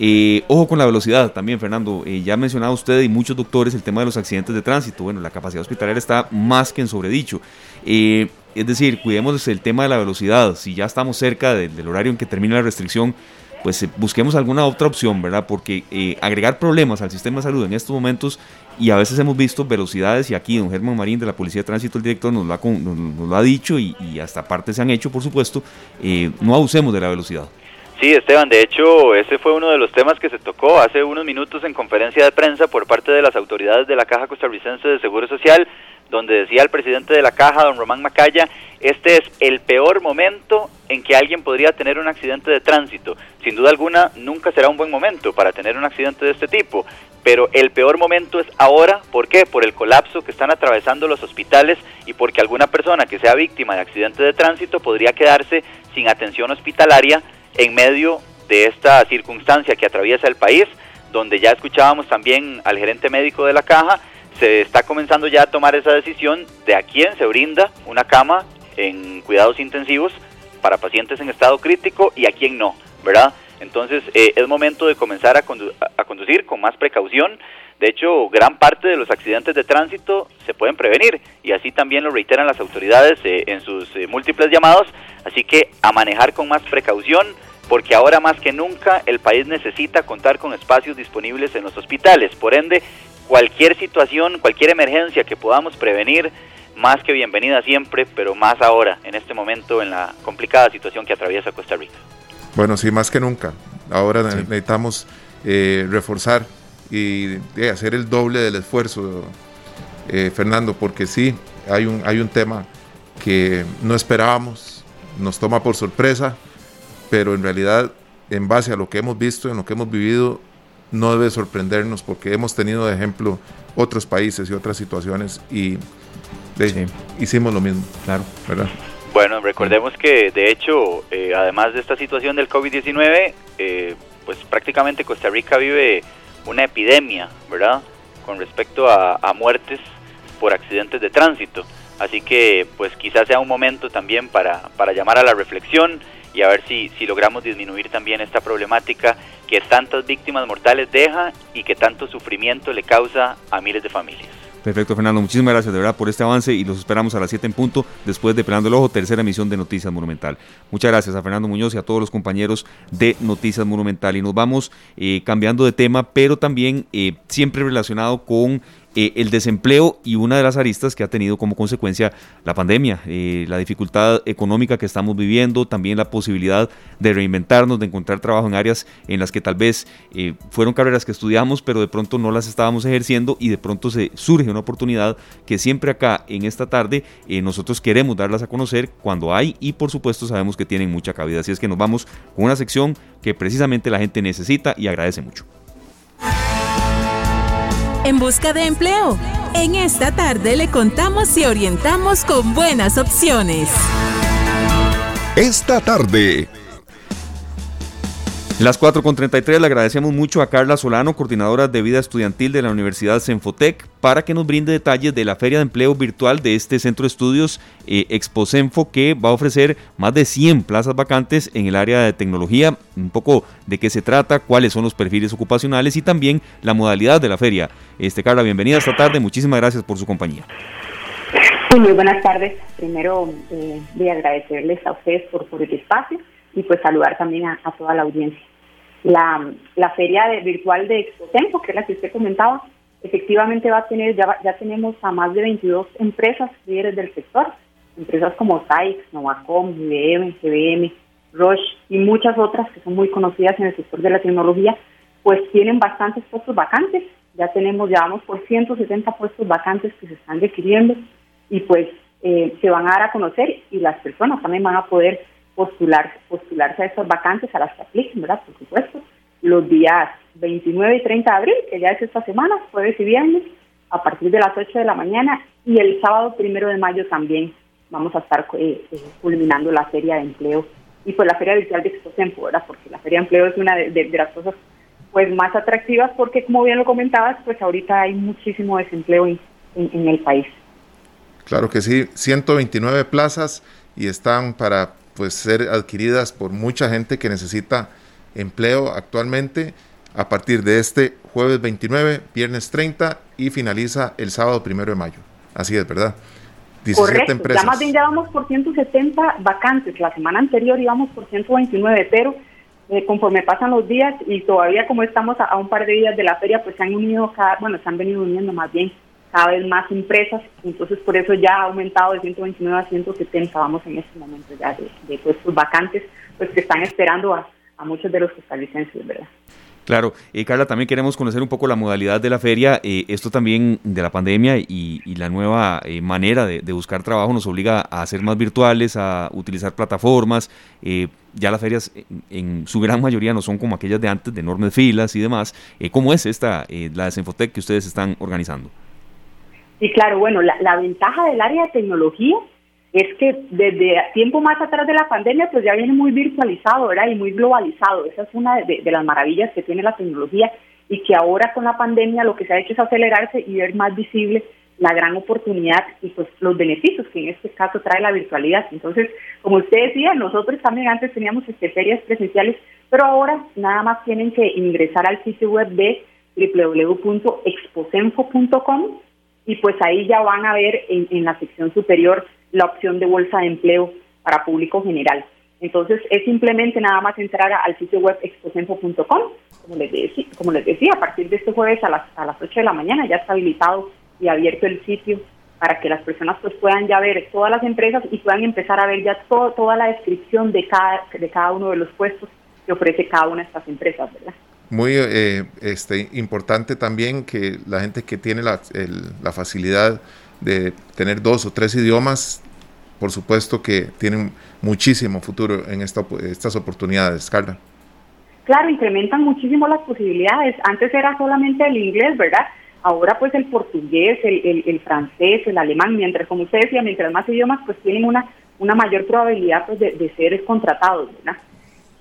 Eh, ojo con la velocidad también, Fernando. Eh, ya ha mencionado usted y muchos doctores el tema de los accidentes de tránsito. Bueno, la capacidad hospitalaria está más que en sobredicho. es decir, cuidemos el tema de la velocidad. Si ya estamos cerca del horario en que termina la restricción, pues eh, busquemos alguna otra opción, ¿verdad? Porque eh, agregar problemas al sistema de salud en estos momentos, y a veces hemos visto velocidades, y aquí don Germán Marín de la Policía de Tránsito, el director, nos lo ha, dicho, y, hasta parte se han hecho, por supuesto, eh, no abusemos de la velocidad. Sí, Esteban, de hecho, ese fue uno de los temas que se tocó hace unos minutos en conferencia de prensa por parte de las autoridades de la Caja Costarricense de Seguro Social, donde decía el presidente de la Caja, don Román Macaya, este es el peor momento en que alguien podría tener un accidente de tránsito. Sin duda alguna, nunca será un buen momento para tener un accidente de este tipo, pero el peor momento es ahora, ¿por qué? Por el colapso que están atravesando los hospitales y porque alguna persona que sea víctima de accidente de tránsito podría quedarse sin atención hospitalaria en medio de esta circunstancia que atraviesa el país, donde ya escuchábamos también al gerente médico de la caja, se está comenzando ya a tomar esa decisión de a quién se brinda una cama en cuidados intensivos para pacientes en estado crítico y a quién no, ¿verdad? Entonces eh, es momento de comenzar a, conducir con más precaución. De hecho, gran parte de los accidentes de tránsito se pueden prevenir y así también lo reiteran las autoridades eh, en sus eh, múltiples llamados. Así que a manejar con más precaución porque ahora más que nunca el país necesita contar con espacios disponibles en los hospitales. Por ende, cualquier situación, cualquier emergencia que podamos prevenir, más que bienvenida siempre, pero más ahora, en este momento, en la complicada situación que atraviesa Costa Rica. Bueno, sí, más que nunca. Ahora necesitamos eh, reforzar y hacer el doble del esfuerzo, eh, Fernando, porque sí, hay un, hay un tema que no esperábamos, nos toma por sorpresa, pero en realidad, en base a lo que hemos visto, en lo que hemos vivido, no debe sorprendernos porque hemos tenido de ejemplo otros países y otras situaciones y hicimos lo mismo. Claro. ¿verdad? Bueno, recordemos que de hecho, eh, además de esta situación del COVID-19, eh, pues prácticamente Costa Rica vive una epidemia, ¿verdad? Con respecto a, a, muertes por accidentes de tránsito. Así que pues quizás sea un momento también para, para llamar a la reflexión y a ver si, si logramos disminuir también esta problemática que tantas víctimas mortales deja y que tanto sufrimiento le causa a miles de familias. Perfecto, Fernando. Muchísimas gracias de verdad por este avance y los esperamos a las 7 en punto después de Pelando el Ojo, tercera emisión de Noticias Monumental. Muchas gracias a Fernando Muñoz y a todos los compañeros de Noticias Monumental. Y nos vamos eh, cambiando de tema, pero también eh, siempre relacionado con eh, el desempleo y una de las aristas que ha tenido como consecuencia la pandemia, eh, la dificultad económica que estamos viviendo, también la posibilidad de reinventarnos, de encontrar trabajo en áreas en las que tal vez eh, fueron carreras que estudiamos, pero de pronto no las estábamos ejerciendo y de pronto se surge una oportunidad que siempre acá en esta tarde nosotros queremos darlas a conocer cuando hay y por supuesto sabemos que tienen mucha cabida. Así es que nos vamos con una sección que precisamente la gente necesita y agradece mucho en busca de empleo. En esta tarde le contamos y orientamos con buenas opciones. Esta tarde las 4.33 le agradecemos mucho a Carla Solano, coordinadora de vida estudiantil de la Universidad Senfotec, para que nos brinde detalles de la Feria de Empleo Virtual de este centro de estudios eh, Exposenfo, que va a ofrecer más de 100 plazas vacantes en el área de tecnología, un poco de qué se trata, cuáles son los perfiles ocupacionales y también la modalidad de la feria. Este, Carla, bienvenida esta tarde, muchísimas gracias por su compañía. muy buenas tardes. Primero, eh, voy a agradecerles a ustedes por, por el espacio y pues saludar también a, toda la audiencia. La, la feria de, virtual de Expotempo, que es la que usted comentaba, efectivamente va a tener, ya, ya tenemos a más de 22 empresas líderes del sector, empresas como Sykes, Novacom, IBM, GBM, Roche y muchas otras que son muy conocidas en el sector de la tecnología, pues tienen bastantes puestos vacantes ya tenemos, ya vamos por 170 puestos vacantes que se están requiriendo y pues eh, se van a dar a conocer y las personas también van a poder postular, postularse a esas vacantes a las que apliquen, ¿verdad? Por supuesto, los días 29 y 30 de abril, que ya es esta semana, jueves y viernes, a partir de las 8 de la mañana y el sábado primero de mayo también vamos a estar eh, eh, culminando la feria de empleo y pues la feria virtual de Exposempo, ¿verdad? Porque la feria de empleo es una de, las cosas pues más atractivas porque como bien lo comentabas, pues ahorita hay muchísimo desempleo en, en el país. Claro que sí, 129 plazas y están para pues ser adquiridas por mucha gente que necesita empleo actualmente a partir de este jueves 29, viernes 30 y finaliza el sábado primero de mayo. Así es, ¿verdad? 17 Correcto, empresas. ya más bien ya vamos por 170 vacantes. La semana anterior íbamos por 129, pero eh, conforme pasan los días y todavía como estamos a, un par de días de la feria, pues se han unido cada, bueno, se han venido uniendo más bien cada vez más empresas, entonces por eso ya ha aumentado de 129 a 170, vamos en este momento ya de, puestos vacantes, pues que están esperando a, a muchos de los costarricenses, ¿verdad? Claro, y Carla, también queremos conocer un poco la modalidad de la feria. Eh, esto también de la pandemia y, la nueva eh, manera de, buscar trabajo nos obliga a ser más virtuales, a utilizar plataformas. Eh, ya las ferias en, su gran mayoría no son como aquellas de antes, de enormes filas y demás. ¿Cómo es esta, la Desenfotec que ustedes están organizando? Sí, claro, bueno, la, la ventaja del área de tecnología es que desde tiempo más atrás de la pandemia, pues ya viene muy virtualizado, ¿verdad? Y muy globalizado. Esa es una de, las maravillas que tiene la tecnología y que ahora con la pandemia lo que se ha hecho es acelerarse y ver más visible la gran oportunidad y pues los beneficios que en este caso trae la virtualidad. Entonces, como usted decía, nosotros también antes teníamos este, ferias presenciales, pero ahora nada más tienen que ingresar al sitio web de www.exposenfo.com y pues ahí ya van a ver en la sección superior la opción de bolsa de empleo para público general. Entonces es simplemente nada más entrar al sitio web exposenfo.com, como les, decía, como les decía, a partir de este jueves a las, a las 8 de la mañana ya está habilitado y abierto el sitio para que las personas pues puedan ya ver todas las empresas y puedan empezar a ver ya toda la descripción de cada, de cada uno de los puestos que ofrece cada una de estas empresas, ¿verdad? Muy eh, este, importante también que la gente que tiene la, la facilidad de tener dos o tres idiomas, por supuesto que tienen muchísimo futuro en esta, estas oportunidades, Carla. Claro, incrementan muchísimo las posibilidades. Antes era solamente el inglés, ¿verdad? Ahora pues el portugués, el, el, francés, el alemán, mientras, como usted decía, mientras más idiomas pues tienen una, una mayor probabilidad pues de, de ser contratados, ¿verdad?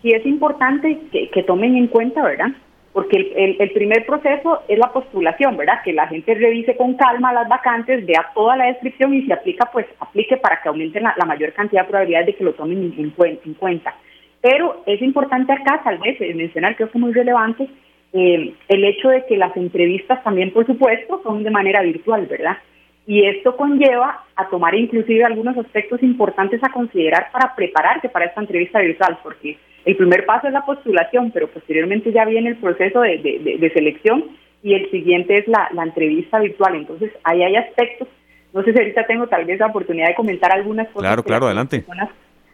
Sí es importante que, que tomen en cuenta, ¿verdad? porque el, primer proceso es la postulación, ¿verdad? Que la gente revise con calma las vacantes, vea toda la descripción y si aplica, pues aplique para que aumenten la, mayor cantidad de probabilidades de que lo tomen en, cuenta. Pero es importante acá, tal vez, eh, mencionar, que es muy relevante, eh, el hecho de que las entrevistas también, por supuesto, son de manera virtual, ¿verdad? Y esto conlleva a tomar inclusive algunos aspectos importantes a considerar para prepararse para esta entrevista virtual, porque el primer paso es la postulación, pero posteriormente ya viene el proceso de, selección y el siguiente es la, entrevista virtual. Entonces, ahí hay aspectos. No sé si ahorita tengo tal vez la oportunidad de comentar algunas cosas. Claro, claro, adelante.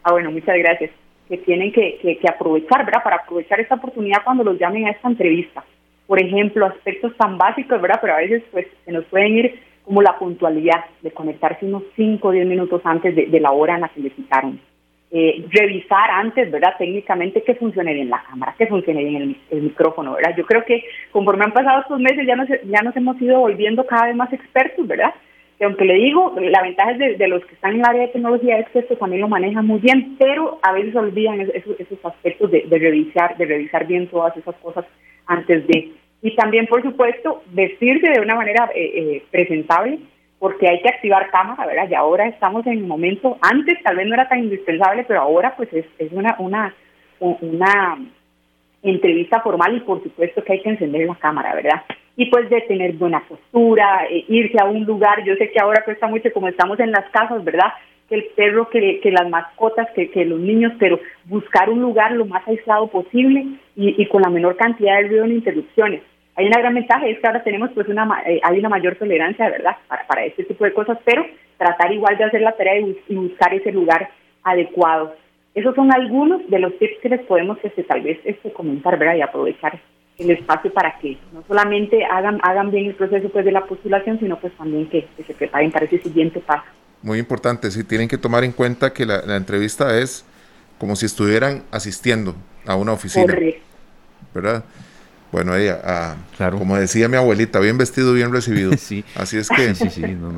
ah, bueno, muchas gracias. Que tienen que, que, aprovechar, ¿verdad? Para aprovechar esta oportunidad cuando los llamen a esta entrevista. Por ejemplo, aspectos tan básicos, ¿verdad? Pero a veces pues se nos pueden ir como la puntualidad de conectarse unos 5 o 10 minutos antes de, de la hora en la que le citaron eh, revisar antes, ¿verdad? Técnicamente que funcione bien la cámara, que funcione bien el, micrófono, ¿verdad? Yo creo que conforme han pasado estos meses ya nos, ya nos hemos ido volviendo cada vez más expertos, ¿verdad? Que aunque le digo, la ventaja de, de, los que están en el área de tecnología es que esto también lo manejan muy bien, pero a veces olvidan esos, esos aspectos de, revisar, de revisar bien todas esas cosas antes de. Y también, por supuesto, vestirse de una manera eh, eh, presentable, porque hay que activar cámara, ¿verdad? Y ahora estamos en un momento, antes tal vez no era tan indispensable, pero ahora pues es, una, una, una entrevista formal y por supuesto que hay que encender la cámara, ¿verdad? Y pues de tener buena postura, eh, irse a un lugar, yo sé que ahora cuesta mucho como estamos en las casas, ¿verdad? Que el perro, que, que las mascotas, que, que los niños, pero buscar un lugar lo más aislado posible y, y con la menor cantidad de ruido ni interrupciones hay una gran ventaja, es que ahora tenemos pues una, eh, hay una mayor tolerancia, ¿verdad?, para, para este tipo de cosas, pero tratar igual de hacer la tarea y, buscar ese lugar adecuado. Esos son algunos de los tips que les podemos este, tal vez este, comentar, ¿verdad?, y aprovechar el espacio para que no solamente hagan, hagan bien el proceso pues, de la postulación, sino pues también que, se preparen para ese siguiente paso. Muy importante, sí, tienen que tomar en cuenta que la, entrevista es como si estuvieran asistiendo a una oficina. Correcto. ¿Verdad? Bueno, ella, como decía mi abuelita, bien vestido, bien recibido. (laughs) Así es que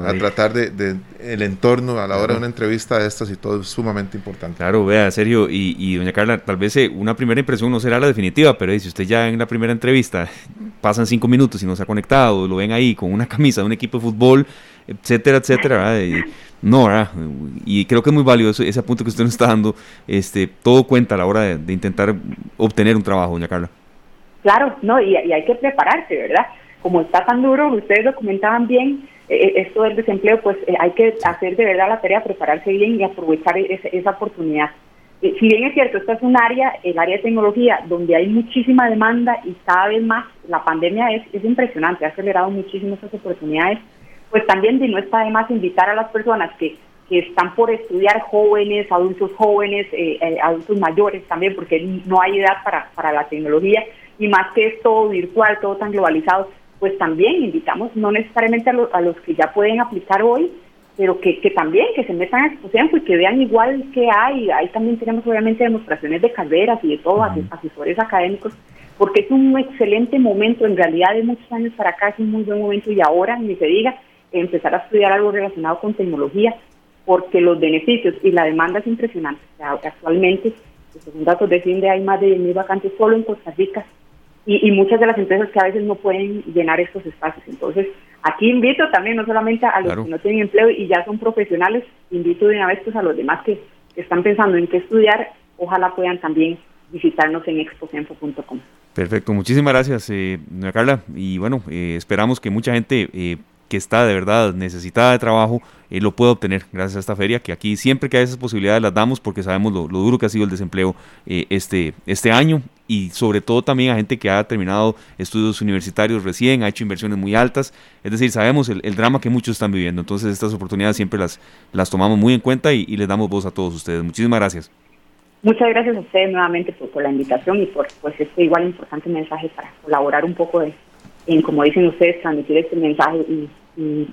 a tratar de, el entorno a la hora de una entrevista de estas y todo es sumamente importante. Claro, vea, Sergio, y, y doña Carla, tal vez eh, una primera impresión no será la definitiva, pero si usted ya en la primera entrevista (laughs) pasan cinco minutos y no se ha conectado, lo ven ahí con una (laughs) camisa de un equipo de fútbol, etcétera, etcétera, no, ¿verdad? Y creo que es muy valioso ese apunte que usted nos está dando. Este, todo cuenta a la hora de intentar obtener un trabajo, doña Carla. Claro, no, y, hay que prepararse, ¿verdad? Como está tan duro, ustedes lo comentaban bien, eh, eh, esto del desempleo, pues eh, hay que hacer de verdad la tarea, prepararse bien y aprovechar esa oportunidad. si bien es cierto, esta es un área, el área de tecnología, donde hay muchísima demanda y cada vez más la pandemia es, es impresionante, ha acelerado muchísimo esas oportunidades, pues también de no está de más invitar a las personas que, que están por estudiar jóvenes, adultos jóvenes, adultos mayores también, porque no hay edad para, para la tecnología, y más que es todo virtual, todo tan globalizado, pues también invitamos no necesariamente a, los que ya pueden aplicar hoy, pero que, que también que se metan a exposición y que vean igual que hay. Ahí también tenemos obviamente demostraciones de carreras y de todo, asesores académicos, porque es un excelente momento, en realidad de muchos años para acá es un muy buen momento y ahora, ni se diga, empezar a estudiar algo relacionado con tecnología, porque los beneficios y la demanda es impresionante. actualmente, según datos de FINDE, hay más de 10.000 vacantes solo en Costa Rica y, muchas de las empresas que a veces no pueden llenar estos espacios. Entonces, aquí invito también no solamente a los que no tienen empleo y ya son profesionales, invito de una vez pues, a los demás que están pensando en qué estudiar, ojalá puedan también visitarnos en exposenfo.com. Perfecto, muchísimas gracias, eh, Carla. Y bueno, eh, esperamos que mucha gente eh, que está de verdad necesitada de trabajo eh, lo pueda obtener gracias a esta feria, que aquí siempre que hay esas posibilidades las damos porque sabemos lo, duro que ha sido el desempleo eh, este, este año y sobre todo también a gente que ha terminado estudios universitarios recién, ha hecho inversiones muy altas, es decir, sabemos el, drama que muchos están viviendo, entonces estas oportunidades siempre las, las tomamos muy en cuenta y, les damos voz a todos ustedes. Muchísimas gracias. Muchas gracias a ustedes nuevamente por, la invitación y por pues este igual importante mensaje para colaborar un poco de, en, como dicen ustedes, transmitir este mensaje y,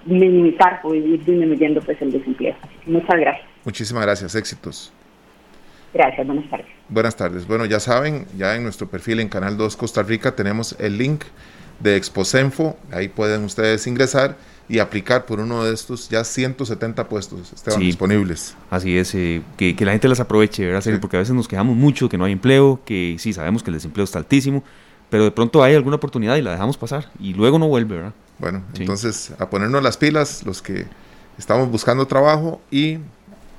minimizar o ir disminuyendo pues el desempleo. muchas gracias. Muchísimas gracias, éxitos. Gracias, buenas tardes. Buenas tardes. Bueno, ya saben, ya en nuestro perfil en Canal 2 Costa Rica tenemos el link de Exposenfo, ahí pueden ustedes ingresar y aplicar por uno de estos ya 170 puestos estaban disponibles. Así es, eh, que, la gente las aproveche, ¿verdad? Porque a veces nos quejamos mucho que no hay empleo, que sí, sabemos que el desempleo está altísimo, pero de pronto hay alguna oportunidad y la dejamos pasar y luego no vuelve, ¿verdad? Bueno, entonces a ponernos las pilas los que estamos buscando trabajo y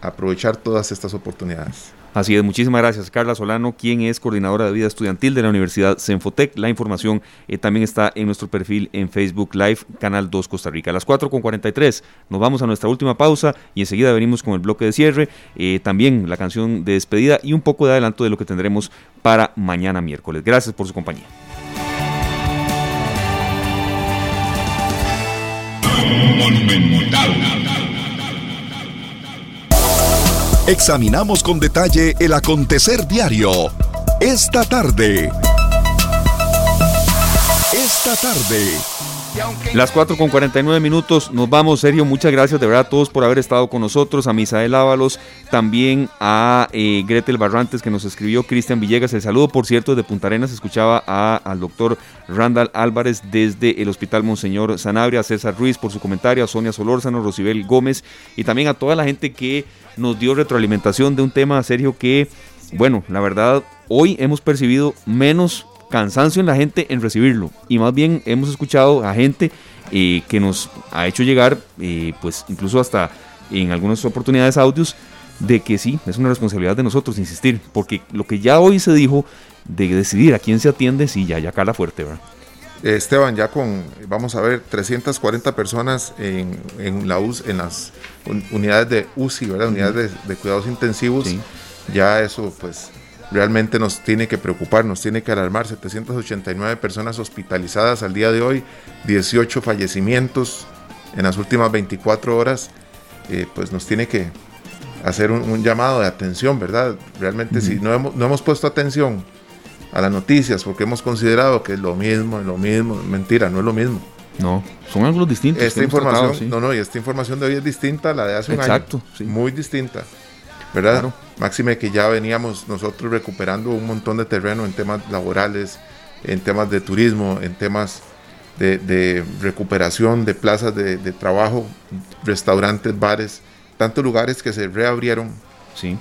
aprovechar todas estas oportunidades. Así es, muchísimas gracias Carla Solano, quien es coordinadora de vida estudiantil de la Universidad Senfotec. La información eh, también está en nuestro perfil en Facebook Live, Canal 2 Costa Rica. A las 4.43 nos vamos a nuestra última pausa y enseguida venimos con el bloque de cierre, eh, también la canción de despedida y un poco de adelanto de lo que tendremos para mañana miércoles. Gracias por su compañía. Examinamos con detalle el acontecer diario. Esta tarde. Esta tarde. Las 4 con 49 minutos, nos vamos, Sergio. Muchas gracias de verdad a todos por haber estado con nosotros. A Misael Ábalos, también a eh, Gretel Barrantes que nos escribió, Cristian Villegas. El saludo, por cierto, de Punta Arenas. Escuchaba al doctor Randall Álvarez desde el Hospital Monseñor Sanabria, a César Ruiz por su comentario, a Sonia Solórzano, Rosibel Gómez y también a toda la gente que nos dio retroalimentación de un tema, Sergio, que, bueno, la verdad, hoy hemos percibido menos cansancio en la gente en recibirlo. Y más bien hemos escuchado a gente eh, que nos ha hecho llegar, eh, pues incluso hasta en algunas oportunidades audios, de que sí, es una responsabilidad de nosotros insistir, porque lo que ya hoy se dijo de decidir a quién se atiende, sí, ya, ya cala fuerte, ¿verdad? Esteban, ya con, vamos a ver, 340 personas en, en, la en las unidades de UCI, ¿verdad? Unidades de, cuidados intensivos, ya eso pues realmente nos tiene que preocupar, nos tiene que alarmar. 789 personas hospitalizadas al día de hoy, 18 fallecimientos en las últimas 24 horas, eh, pues nos tiene que hacer un, llamado de atención, ¿verdad? Realmente si no hemos, no hemos puesto atención a las noticias porque hemos considerado que es lo mismo, es lo mismo. Mentira, no es lo mismo. No, son ángulos distintos. Esta información, no, no, y esta información de hoy es distinta a la de hace un Exacto, año. Muy distinta. ¿Verdad? Máxime que ya veníamos nosotros recuperando un montón de terreno en temas laborales, en temas de turismo, en temas de, recuperación de plazas de, de, trabajo, restaurantes, bares, tantos lugares que se reabrieron. Sí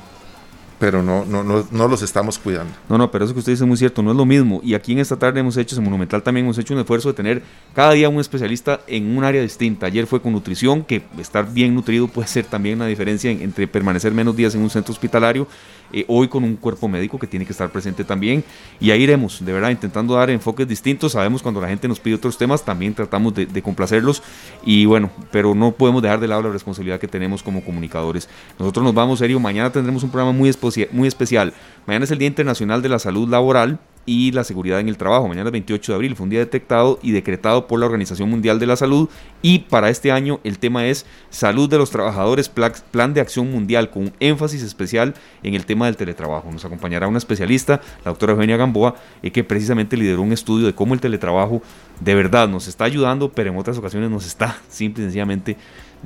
pero no, no, no, no, los estamos cuidando. No, no, pero eso que usted dice es muy cierto, no es lo mismo. Y aquí en esta tarde hemos hecho, en Monumental también hemos hecho un esfuerzo de tener cada día un especialista en un área distinta. Ayer fue con nutrición, que estar bien nutrido puede ser también una diferencia entre permanecer menos días en un centro hospitalario eh, hoy con un cuerpo médico que tiene que estar presente también. Y ahí iremos, de verdad, intentando dar enfoques distintos. Sabemos cuando la gente nos pide otros temas, también tratamos de, complacerlos. Y bueno, pero no podemos dejar de lado la responsabilidad que tenemos como comunicadores. Nosotros nos vamos serio. Mañana tendremos un programa muy, muy especial. Mañana es el Día Internacional de la Salud Laboral y la seguridad en el trabajo. Mañana es 28 de abril, fue un día detectado y decretado por la Organización Mundial de la Salud y para este año el tema es salud de los trabajadores, plan de acción mundial con énfasis especial en el tema del teletrabajo. Nos acompañará una especialista, la doctora Eugenia Gamboa, eh, que precisamente lideró un estudio de cómo el teletrabajo de verdad nos está ayudando, pero en otras ocasiones nos está (laughs) simple y sencillamente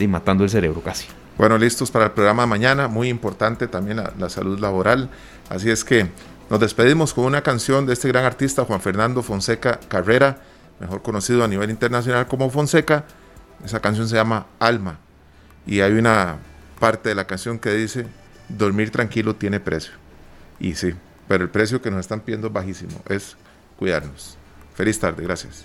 matando el cerebro casi. Bueno, listos para el programa de mañana, muy importante también la salud laboral, así es que nos despedimos con una canción de este gran artista Juan Fernando Fonseca Carrera, mejor conocido a nivel internacional como Fonseca. Esa canción se llama Alma y hay una parte de la canción que dice, dormir tranquilo tiene precio. Y sí, pero el precio que nos están pidiendo es bajísimo, es cuidarnos. Feliz tarde, gracias.